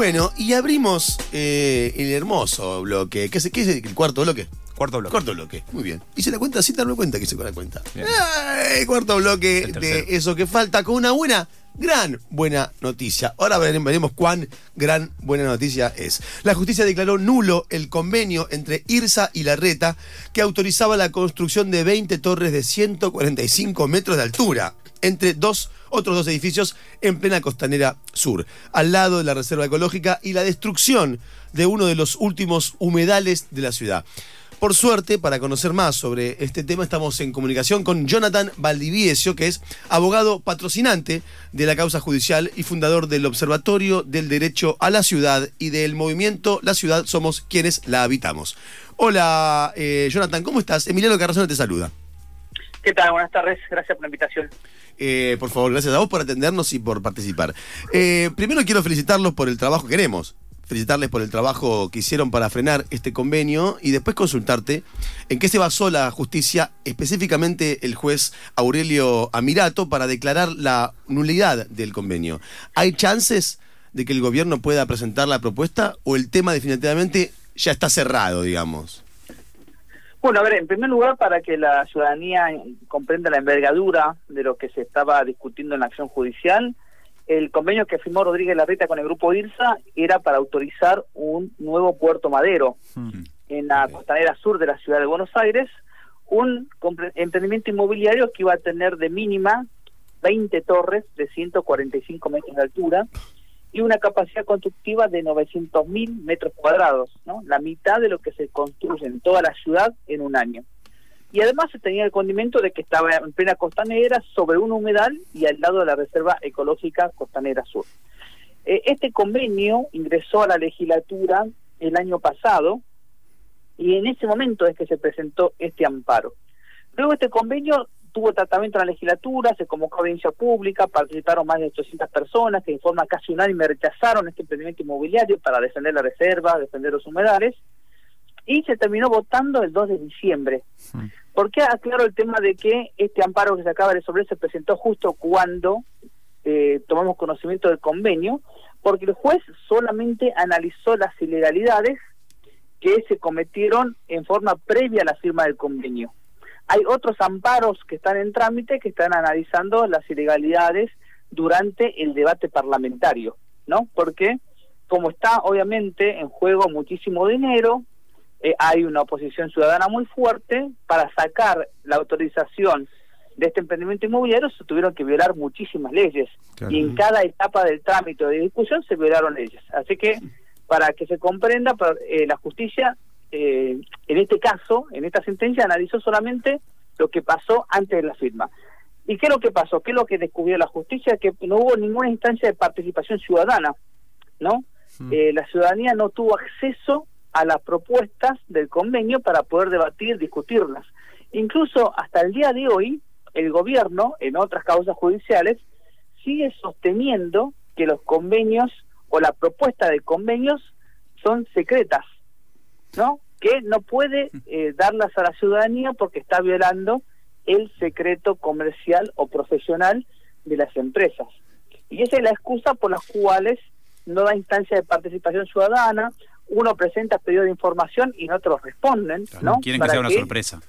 Bueno, y abrimos eh, el hermoso bloque. ¿Qué es, qué es el cuarto bloque? Cuarto bloque. Cuarto bloque, muy bien. ¿Hice la cuenta? Sí, te doy cuenta que hice con la cuenta. Ay, cuarto bloque de eso que falta con una buena, gran buena noticia. Ahora veremos, veremos cuán gran buena noticia es. La justicia declaró nulo el convenio entre IRSA y la RETA que autorizaba la construcción de 20 torres de 145 metros de altura entre dos otros dos edificios en plena costanera sur, al lado de la reserva ecológica y la destrucción de uno de los últimos humedales de la ciudad. Por suerte, para conocer más sobre este tema, estamos en comunicación con Jonathan Valdiviesio, que es abogado patrocinante de la causa judicial y fundador del Observatorio del Derecho a la Ciudad y del movimiento La Ciudad Somos quienes la habitamos. Hola, eh, Jonathan, ¿cómo estás? Emiliano Carrazona te saluda. ¿Qué tal? Buenas tardes. Gracias por la invitación. Eh, por favor, gracias a vos por atendernos y por participar. Eh, primero quiero felicitarlos por el trabajo que queremos. Felicitarles por el trabajo que hicieron para frenar este convenio y después consultarte en qué se basó la justicia, específicamente el juez Aurelio Amirato, para declarar la nulidad del convenio. ¿Hay chances de que el gobierno pueda presentar la propuesta o el tema definitivamente ya está cerrado, digamos? Bueno, a ver, en primer lugar, para que la ciudadanía comprenda la envergadura de lo que se estaba discutiendo en la acción judicial, el convenio que firmó Rodríguez Larreta con el grupo IRSA era para autorizar un nuevo puerto madero Mm. en la costanera sur de la ciudad de Buenos Aires, un emprendimiento inmobiliario que iba a tener de mínima 20 torres de 145 metros de altura y una capacidad constructiva de 900.000 metros cuadrados, ¿no? la mitad de lo que se construye en toda la ciudad en un año. Y además se tenía el condimento de que estaba en plena costanera, sobre un humedal y al lado de la Reserva Ecológica Costanera Sur. Eh, este convenio ingresó a la legislatura el año pasado y en ese momento es que se presentó este amparo. Luego este convenio tuvo tratamiento en la legislatura, se convocó a audiencia pública, participaron más de 800 personas que en forma casi unánime rechazaron este emprendimiento inmobiliario para defender la reserva, defender los humedales, y se terminó votando el 2 de diciembre. Mm. ¿Por qué aclaro el tema de que este amparo que se acaba de resolver se presentó justo cuando eh, tomamos conocimiento del convenio? Porque el juez solamente analizó las ilegalidades que se cometieron en forma previa a la firma del convenio. Hay otros amparos que están en trámite que están analizando las ilegalidades durante el debate parlamentario, ¿no? Porque como está obviamente en juego muchísimo dinero, eh, hay una oposición ciudadana muy fuerte, para sacar la autorización de este emprendimiento inmobiliario se tuvieron que violar muchísimas leyes Claro. y en cada etapa del trámite de discusión se violaron leyes. Así que para que se comprenda, eh, la justicia eh, en este caso, en esta sentencia, analizó solamente lo que pasó antes de la firma. ¿Y qué es lo que pasó? ¿Qué es lo que descubrió la justicia? Que no hubo ninguna instancia de participación ciudadana, ¿no? Mm. Eh, la ciudadanía no tuvo acceso a las propuestas del convenio para poder debatir, discutirlas. Incluso hasta el día de hoy, el gobierno, en otras causas judiciales, sigue sosteniendo que los convenios o la propuesta de convenios son secretas, ¿no? Que no puede eh, darlas a la ciudadanía porque está violando el secreto comercial o profesional de las empresas. Y esa es la excusa por las cuales no da instancia de participación ciudadana, uno presenta pedido de información y los responden, ¿no? Quieren que sea una sorpresa.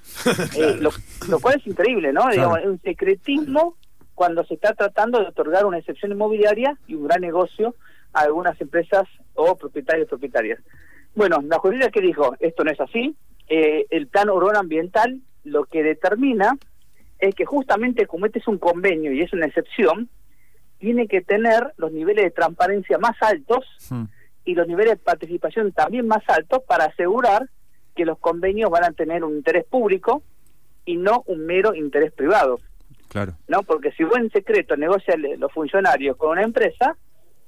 eh, lo, lo cual es increíble, ¿no? Digamos, es un secretismo cuando se está tratando de otorgar una excepción inmobiliaria y un gran negocio a algunas empresas o propietarios propietarias. Bueno, la justicia que dijo, esto no es así, eh, el plan urbano ambiental lo que determina es que justamente como este es un convenio y es una excepción, tiene que tener los niveles de transparencia más altos Mm. y los niveles de participación también más altos para asegurar que los convenios van a tener un interés público y no un mero interés privado, Claro. ¿no? Porque si vos en secreto negocian los funcionarios con una empresa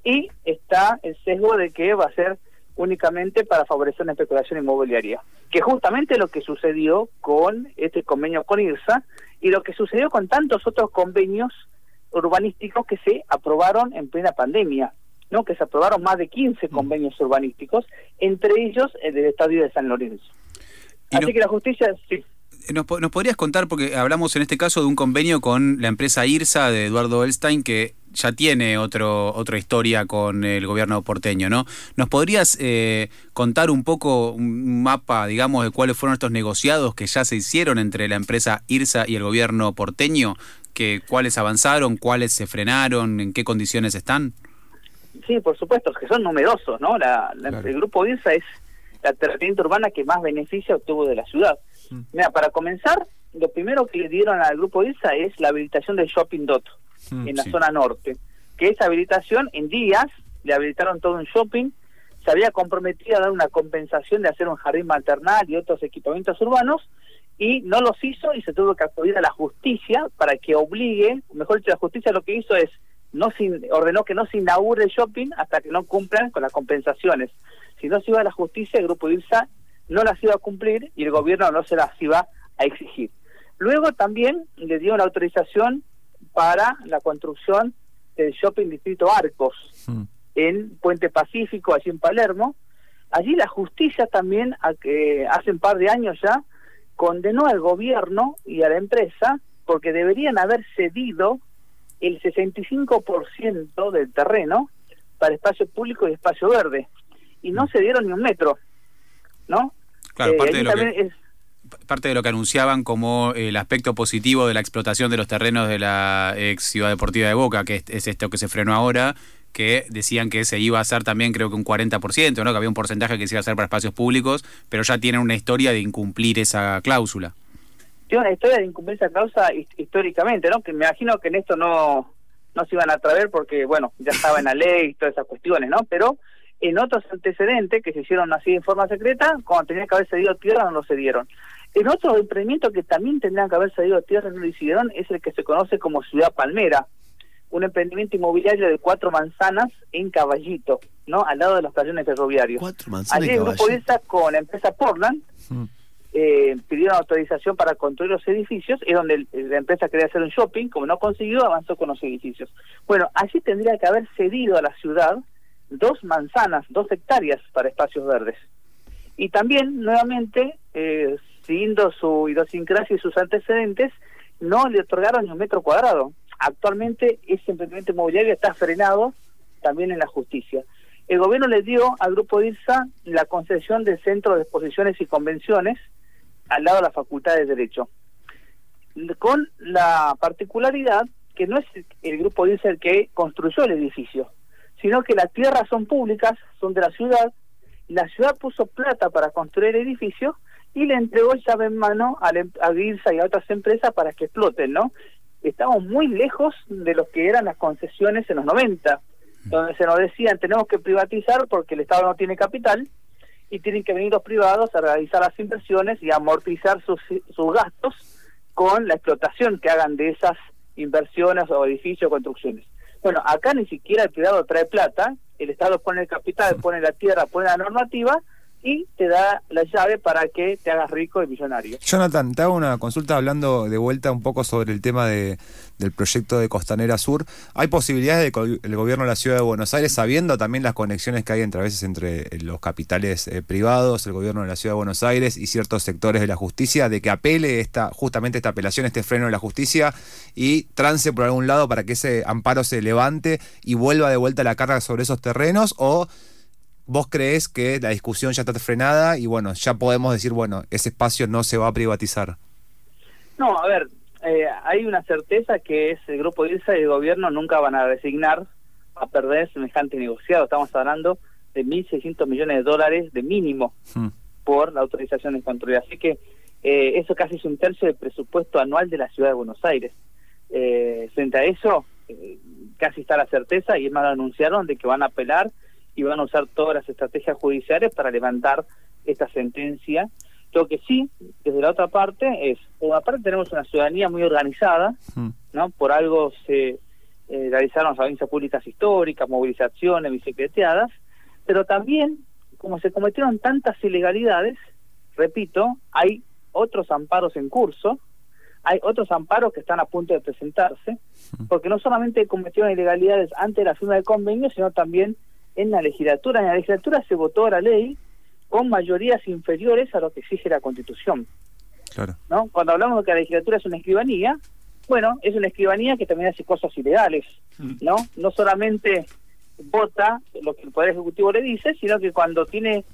y está el sesgo de que va a ser únicamente para favorecer una especulación inmobiliaria, que justamente lo que sucedió con este convenio con IRSA y lo que sucedió con tantos otros convenios urbanísticos que se aprobaron en plena pandemia, ¿no? Que se aprobaron más de 15 convenios urbanísticos, entre ellos el del Estadio de San Lorenzo. Así no- que la justicia, sí. ¿Nos, po- nos podrías contar, porque hablamos en este caso de un convenio con la empresa IRSA de Eduardo Elstein, que ya tiene otro, otra historia con el gobierno porteño, ¿no? ¿Nos podrías eh, contar un poco un mapa, digamos, de cuáles fueron estos negociados que ya se hicieron entre la empresa IRSA y el gobierno porteño? Que, ¿Cuáles avanzaron, cuáles se frenaron, en qué condiciones están? Sí, por supuesto, que son numerosos, ¿no? La, El grupo IRSA es la terapia urbana que más beneficio obtuvo de la ciudad. Mm. Mira, para comenzar, lo primero que le dieron al grupo IRSA es la habilitación del Shopping Dot mm, en la zona norte, que esa habilitación en días le habilitaron todo un shopping, se había comprometido a dar una compensación de hacer un jardín maternal y otros equipamientos urbanos y no los hizo y se tuvo que acudir a la justicia para que obligue, mejor dicho, la justicia lo que hizo es no ordenó que no se inaugure el shopping hasta que no cumplan con las compensaciones. Si no se iba a la justicia, el grupo IRSA no las iba a cumplir y el gobierno no se las iba a exigir. Luego también le dio la autorización para la construcción del shopping distrito Arcos mm. en Puente Pacífico, allí en Palermo. Allí la justicia también, hace un par de años ya, condenó al gobierno y a la empresa porque deberían haber cedido el 65% del terreno para espacio público y espacio verde. Y no mm. se dieron ni un metro, ¿no? Claro, eh, parte, de lo que, parte de lo que anunciaban como el aspecto positivo de la explotación de los terrenos de la ex Ciudad Deportiva de Boca, que es, esto que se frenó ahora, que decían que se iba a hacer también creo que un 40%, ¿no? que había un porcentaje que se iba a hacer para espacios públicos, pero ya tienen una historia de incumplir esa cláusula tiene una historia de incumplir esa causa históricamente, ¿no? Que me imagino que en esto no, no se iban a atrever porque, bueno, ya estaba en la ley y todas esas cuestiones, ¿no? Pero en otros antecedentes que se hicieron así en forma secreta, cuando tenían que haber cedido tierra, no lo cedieron. En otro emprendimiento que también tendrían que haber cedido tierra, no lo hicieron, es el que se conoce como Ciudad Palmera, un emprendimiento inmobiliario de cuatro manzanas en Caballito, ¿no? Al lado de los tallones ferroviarios. Cuatro manzanas Allí el grupo ISA con la empresa Portland, mm eh, pidieron autorización para construir los edificios, es donde la empresa quería hacer un shopping, como no consiguió, avanzó con los edificios. Bueno, allí tendría que haber cedido a la ciudad dos manzanas, dos hectáreas para espacios verdes. Y también, nuevamente, eh, siguiendo su idiosincrasia y sus antecedentes, no le otorgaron ni un metro cuadrado. Actualmente ese emprendimiento inmobiliario está frenado también en la justicia. El gobierno le dio al grupo IRSA la concesión del Centro de Exposiciones y Convenciones, al lado de la Facultad de Derecho, con la particularidad que no es el grupo dice el que construyó el edificio, sino que las tierras son públicas, son de la ciudad, la ciudad puso plata para construir el edificio y le entregó llave en mano a, a y a otras empresas para que exploten, ¿no? Estamos muy lejos de lo que eran las concesiones en los 90, donde se nos decían tenemos que privatizar porque el Estado no tiene capital, y tienen que venir los privados a realizar las inversiones y amortizar sus, sus gastos con la explotación que hagan de esas inversiones o edificios o construcciones. Bueno, acá ni siquiera el privado trae plata, el Estado pone el capital, pone la tierra, pone la normativa y te da la llave para que te hagas rico y millonario. Jonathan, te hago una consulta hablando de vuelta un poco sobre el tema de, del proyecto de Costanera Sur. ¿Hay posibilidades de el gobierno de la ciudad de Buenos Aires, sabiendo también las conexiones que hay entre a veces entre eh, los capitales eh, privados, el gobierno de la ciudad de Buenos Aires y ciertos sectores de la justicia, de que apele esta, justamente esta apelación, este freno de la justicia y trance por algún lado para que ese amparo se levante y vuelva de vuelta la carga sobre esos terrenos? ¿O vos crees que la discusión ya está frenada y bueno, ya podemos decir, bueno, ese espacio no se va a privatizar? No, a ver, eh, hay una certeza que es el grupo IRSA y el gobierno nunca van a resignar a perder semejante negociado. Estamos hablando de 1.600 millones de dólares de mínimo hmm. por la autorización de control. Así que eh, eso casi es un tercio del presupuesto anual de la ciudad de Buenos Aires. Eh, frente a eso, casi está la certeza y es más, anunciaron de que van a apelar y van a usar todas las estrategias judiciales para levantar esta sentencia. Lo que sí, desde la otra parte, es, por una parte tenemos una ciudadanía muy organizada, mm. ¿no? Por algo se eh, realizaron audiencias públicas históricas, movilizaciones, bicicleteadas, pero también, como se cometieron tantas ilegalidades, repito, hay otros amparos en curso, hay otros amparos que están a punto de presentarse, mm. porque no solamente cometieron ilegalidades antes de la firma del convenio, sino también en la legislatura. En la legislatura se votó la ley con mayorías inferiores a lo que exige la Constitución. Claro. ¿no? Cuando hablamos de que la legislatura es una escribanía, Bueno, es una escribanía que también hace cosas ilegales. ¿no? No solamente vota lo que el Poder Ejecutivo le dice, sino que cuando tiene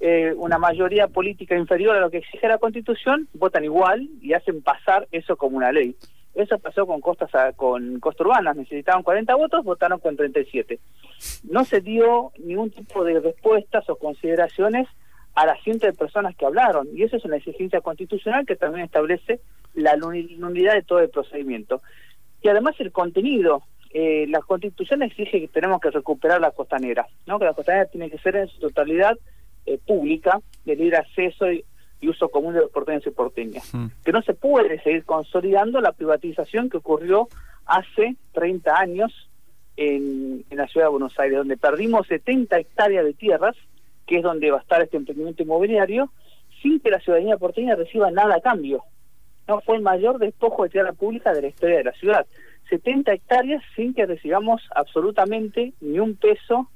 eh, una mayoría política inferior a lo que exige la Constitución, votan igual y hacen pasar eso como una ley. Eso pasó con costas con Costa Urbanas, necesitaban 40 votos, votaron con 37. No se dio ningún tipo de respuestas o consideraciones a las cientos de personas que hablaron, y eso es una exigencia constitucional que también establece la nulidad de todo el procedimiento. Y además el contenido, eh, la constitución exige que tenemos que recuperar la costanera, ¿no? que la costanera tiene que ser en su totalidad eh, pública, de libre acceso y, uso común de los porteños y porteñas. Mm. Que no se puede seguir consolidando la privatización que ocurrió hace 30 años en, en la ciudad de Buenos Aires, donde perdimos 70 hectáreas de tierras, que es donde va a estar este emprendimiento inmobiliario, sin que la ciudadanía porteña reciba nada a cambio. No fue el mayor despojo de tierra pública de la historia de la ciudad. 70 hectáreas sin que recibamos absolutamente ni un peso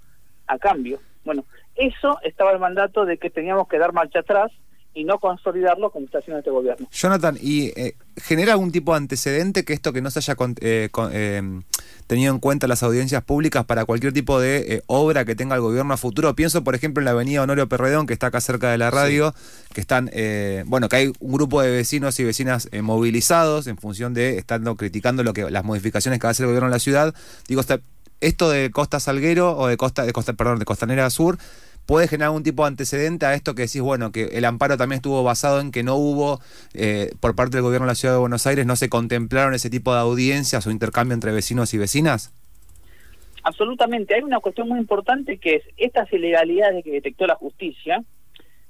a cambio. Bueno, eso estaba el mandato de que teníamos que dar marcha atrás y no consolidarlo como está haciendo este gobierno. Jonathan, ¿y eh, genera algún tipo de antecedente que esto que no se haya eh, eh, tenido en cuenta las audiencias públicas para cualquier tipo de obra que tenga el gobierno a futuro? Pienso, por ejemplo, en la avenida Honorio Perredón, que está acá cerca de la radio, que están, bueno, que hay un grupo de vecinos y vecinas movilizados en función de estando criticando lo que las modificaciones que va a hacer el gobierno en la ciudad. Digo, esto de Costa Salguero o de Costa, de Costa, perdón, de Costanera Sur puede generar algún tipo de antecedente a esto que decís, bueno, que el amparo también estuvo basado en que no hubo, eh, por parte del gobierno de la Ciudad de Buenos Aires, no se contemplaron ese tipo de audiencias o intercambio entre vecinos y vecinas? Absolutamente. Hay una cuestión muy importante que es estas ilegalidades que detectó la justicia,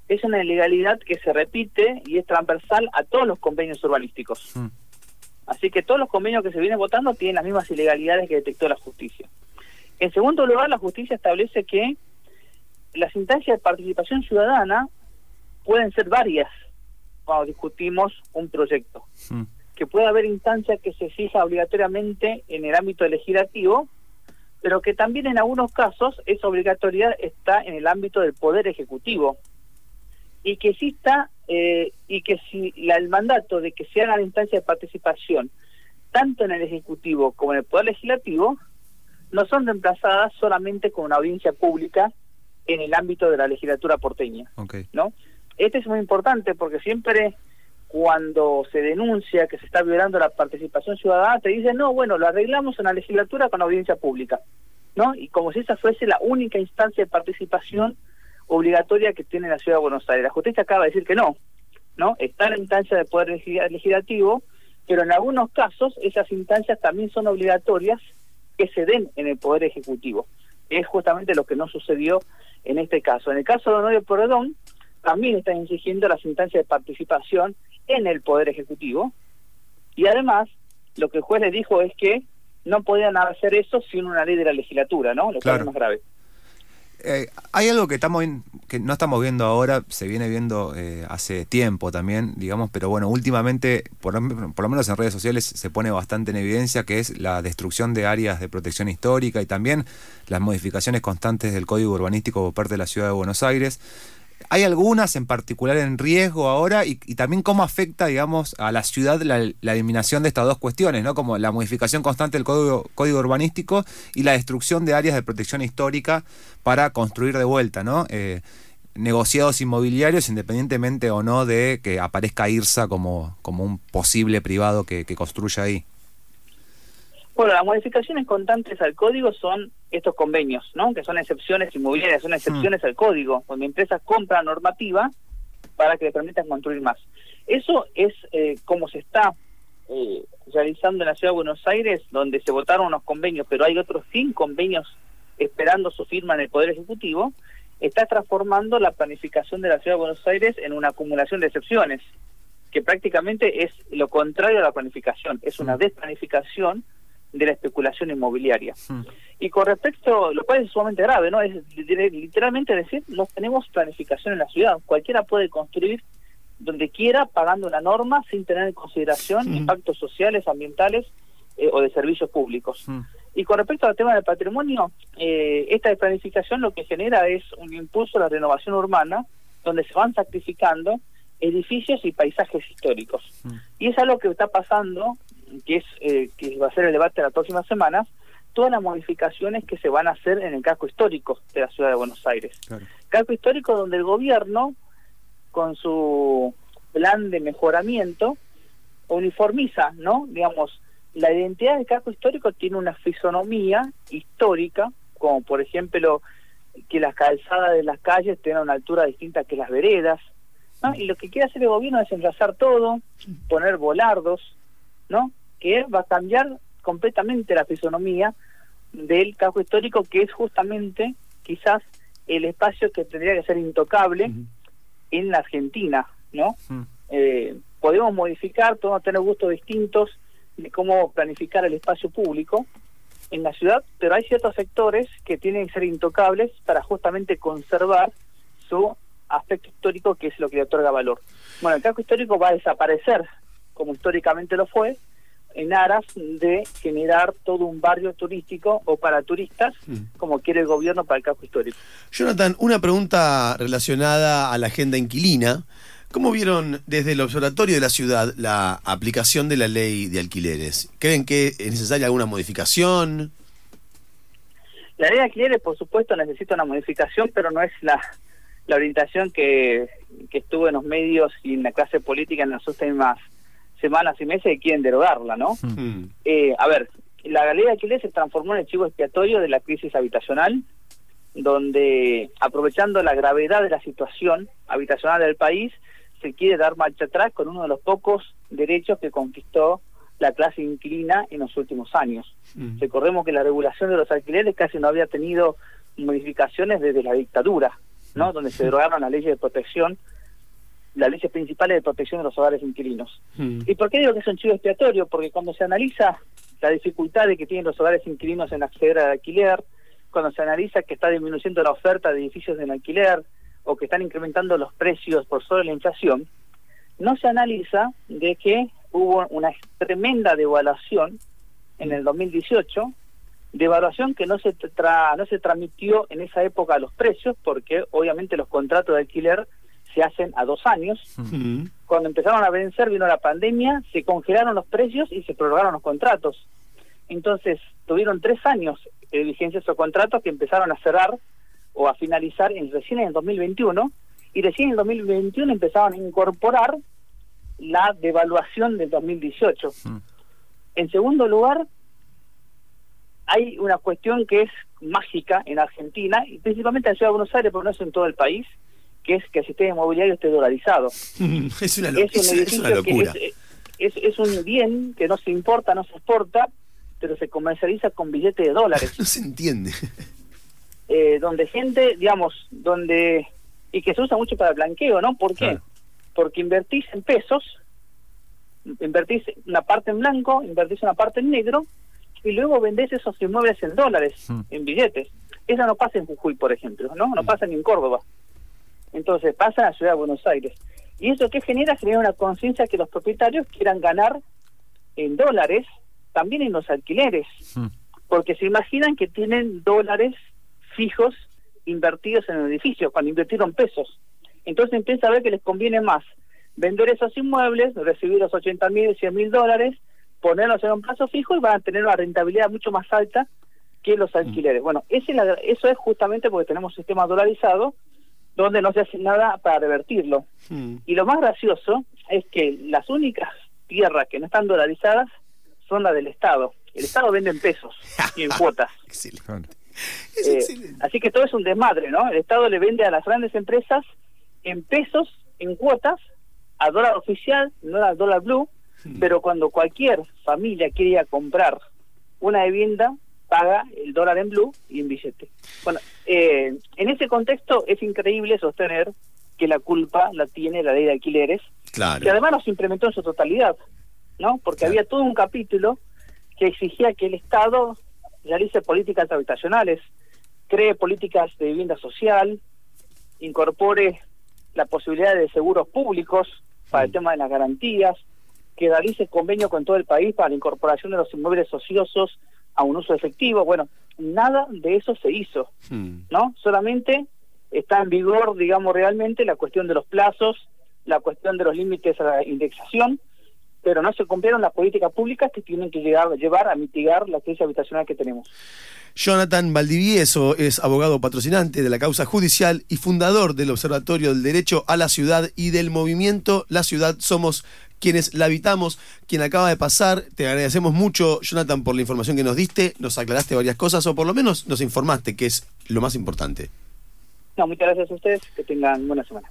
es una ilegalidad que se repite y es transversal a todos los convenios urbanísticos. Mm. Así que todos los convenios que se vienen votando tienen las mismas ilegalidades que detectó la justicia. En segundo lugar, la justicia establece que las instancias de participación ciudadana pueden ser varias cuando discutimos un proyecto. Hmm. Que puede haber instancias que se fija obligatoriamente en el ámbito legislativo, pero que también en algunos casos esa obligatoriedad está en el ámbito del poder ejecutivo. Y que exista, eh, y que si la, el mandato de que se haga la instancia de participación, tanto en el Ejecutivo como en el Poder Legislativo, no son reemplazadas solamente con una audiencia pública en el ámbito de la legislatura porteña. ¿no? Este es muy importante porque siempre cuando se denuncia que se está violando la participación ciudadana, te dicen, no, bueno, lo arreglamos en la legislatura con audiencia pública. ¿no? Y como si esa fuese la única instancia de participación obligatoria que tiene la ciudad de Buenos Aires. La justicia acaba de decir que no, ¿no? Está en la instancia de poder legislativo, pero en algunos casos esas instancias también son obligatorias que se den en el poder ejecutivo. Es justamente lo que no sucedió en este caso. En el caso de Honorio Porredón, también están exigiendo las instancias de participación en el Poder Ejecutivo. Y además, lo que el juez le dijo es que no podían hacer eso sin una ley de la legislatura, ¿no? Lo cual es más grave. Eh, hay algo que estamos que no estamos viendo ahora, se viene viendo eh, hace tiempo también, digamos, pero bueno, últimamente, por, por, lo menos en redes sociales, se pone bastante en evidencia que es la destrucción de áreas de protección histórica y también las modificaciones constantes del código urbanístico por parte de la ciudad de Buenos Aires. ¿Hay algunas en particular en riesgo ahora y, también cómo afecta, digamos, a la ciudad la, eliminación de estas dos cuestiones, ¿no? Como la modificación constante del código, código urbanístico y la destrucción de áreas de protección histórica para construir de vuelta, ¿no? Eh, negociados inmobiliarios independientemente o no de que aparezca IRSA como, como un posible privado que construya ahí. Bueno, las modificaciones constantes al código son estos convenios, ¿no? Que son excepciones inmobiliarias, son excepciones hmm. al código, donde empresas compran normativa para que le permitan construir más. Eso es eh, como se está eh, realizando en la Ciudad de Buenos Aires, donde se votaron unos convenios, pero hay otros 100 convenios esperando su firma en el Poder Ejecutivo, está transformando la planificación de la Ciudad de Buenos Aires en una acumulación de excepciones, que prácticamente es lo contrario a la planificación, es una hmm. desplanificación de la especulación inmobiliaria. Hmm. Y con respecto, lo cual es sumamente grave, ¿no? Es literalmente decir, no tenemos planificación en la ciudad. Cualquiera puede construir donde quiera, pagando una norma, sin tener en consideración hmm. impactos sociales, ambientales eh, o de servicios públicos. Hmm. Y con respecto al tema del patrimonio, eh, esta planificación lo que genera es un impulso a la renovación urbana, donde se van sacrificando edificios y paisajes históricos. Y es algo que está pasando que es eh, que va a ser el debate de las próximas semanas, todas las modificaciones que se van a hacer en el casco histórico de la ciudad de Buenos Aires. Casco histórico donde el gobierno, con su plan de mejoramiento, uniformiza, ¿no? Digamos, la identidad del casco histórico tiene una fisonomía histórica, como por ejemplo que las calzadas de las calles tengan una altura distinta que las veredas, ¿no? Y lo que quiere hacer el gobierno es enlazar todo, poner volardos, ¿no? Que va a cambiar completamente la fisonomía del casco histórico, que es justamente quizás el espacio que tendría que ser intocable en la Argentina, ¿no? eh, podemos modificar, podemos tener gustos distintos de cómo planificar el espacio público en la ciudad, pero hay ciertos sectores que tienen que ser intocables para justamente conservar su aspecto histórico, que es lo que le otorga valor. Bueno, el casco histórico va a desaparecer, como históricamente lo fue, en aras de generar todo un barrio turístico o para turistas, mm. como quiere el gobierno para el casco histórico. Jonathan, una pregunta relacionada a la agenda inquilina. ¿Cómo vieron desde el Observatorio de la Ciudad la aplicación de la ley de alquileres? ¿Creen que es necesaria alguna modificación? La ley de alquileres, por supuesto, necesita una modificación, pero no es la, la orientación que, que estuvo en los medios y en la clase política en las últimas semanas y meses y quieren derogarla, ¿no? Hmm. Eh, a ver, la ley de alquileres se transformó en el chivo expiatorio de la crisis habitacional, donde, aprovechando la gravedad de la situación habitacional del país, se quiere dar marcha atrás con uno de los pocos derechos que conquistó la clase inquilina en los últimos años. Mm. Recordemos que la regulación de los alquileres casi no había tenido modificaciones desde la dictadura, ¿no? Mm. Donde se derogaron las leyes de protección, las leyes principales de protección de los hogares inquilinos. Mm. ¿Y por qué digo que es un chivo expiatorio? Porque cuando se analiza la dificultad de que tienen los hogares inquilinos en acceder al alquiler, cuando se analiza que está disminuyendo la oferta de edificios en alquiler, o que están incrementando los precios por sobre la inflación, no se analiza de que hubo una tremenda devaluación en el 2018, devaluación que no se tra no se transmitió en esa época a los precios, porque obviamente los contratos de alquiler se hacen a dos años. Cuando empezaron a vencer vino la pandemia, se congelaron los precios y se prorrogaron los contratos. Entonces tuvieron tres años de vigencia esos contratos que empezaron a cerrar o a finalizar en, recién en el 2021 y recién en el 2021 empezaban a incorporar la devaluación del 2018. Mm. En segundo lugar, hay una cuestión que es mágica en Argentina y principalmente en la Ciudad de Buenos Aires, pero no es en todo el país, que es que el sistema inmobiliario esté dolarizado. es una, locura. Es, es, un bien que no se importa, no se exporta, pero se comercializa con billetes de dólares. no se entiende. Eh, donde gente, digamos, donde y que se usa mucho para el blanqueo, ¿no? ¿Por qué? Porque invertís en pesos, invertís una parte en blanco, invertís una parte en negro y luego vendés esos inmuebles en dólares, hmm. en billetes. Eso no pasa en Jujuy, por ejemplo, ¿no? No hmm. pasa ni en Córdoba. Entonces pasa en la ciudad de Buenos Aires. ¿Y eso qué genera? Genera una conciencia que los propietarios quieran ganar en dólares también en los alquileres. Hmm. Porque se imaginan que tienen dólares fijos invertidos en el edificio, cuando invirtieron pesos. Entonces empieza a ver que les conviene más vender esos inmuebles, recibir los 80 mil y 100 mil dólares, ponerlos en un plazo fijo y van a tener una rentabilidad mucho más alta que los alquileres. Bueno, ese, eso es justamente porque tenemos un sistema dolarizado donde no se hace nada para revertirlo. Hmm. Y lo más gracioso es que las únicas tierras que no están dolarizadas son las del Estado. El Estado vende en pesos y en cuotas. Eh, así que todo es un desmadre, ¿no? El Estado le vende a las grandes empresas en pesos, en cuotas, a dólar oficial, no al dólar blue, hmm. pero cuando cualquier familia quiere comprar una vivienda, paga el dólar en blue y en billete. Bueno, eh, en ese contexto es increíble sostener que la culpa la tiene la ley de alquileres, claro. que además no se implementó en su totalidad, ¿no? Porque había todo un capítulo que exigía que el Estado realice políticas habitacionales, cree políticas de vivienda social, incorpore la posibilidad de seguros públicos para el mm. tema de las garantías, que realice convenio con todo el país para la incorporación de los inmuebles ociosos a un uso efectivo. Bueno, nada de eso se hizo, mm. ¿no? Solamente está en vigor, digamos, realmente la cuestión de los plazos, la cuestión de los límites a la indexación, pero no se cumplieron las políticas públicas que tienen que llegar, llevar a mitigar la crisis habitacional que tenemos. Jonathan Valdivieso es abogado patrocinante de la causa judicial y fundador del Observatorio del Derecho a la Ciudad y del movimiento La Ciudad Somos quienes la habitamos, quien acaba de pasar. Te agradecemos mucho, Jonathan, por la información que nos diste. Nos aclaraste varias cosas o por lo menos nos informaste, que es lo más importante. No, muchas gracias a ustedes. Que tengan buena semana.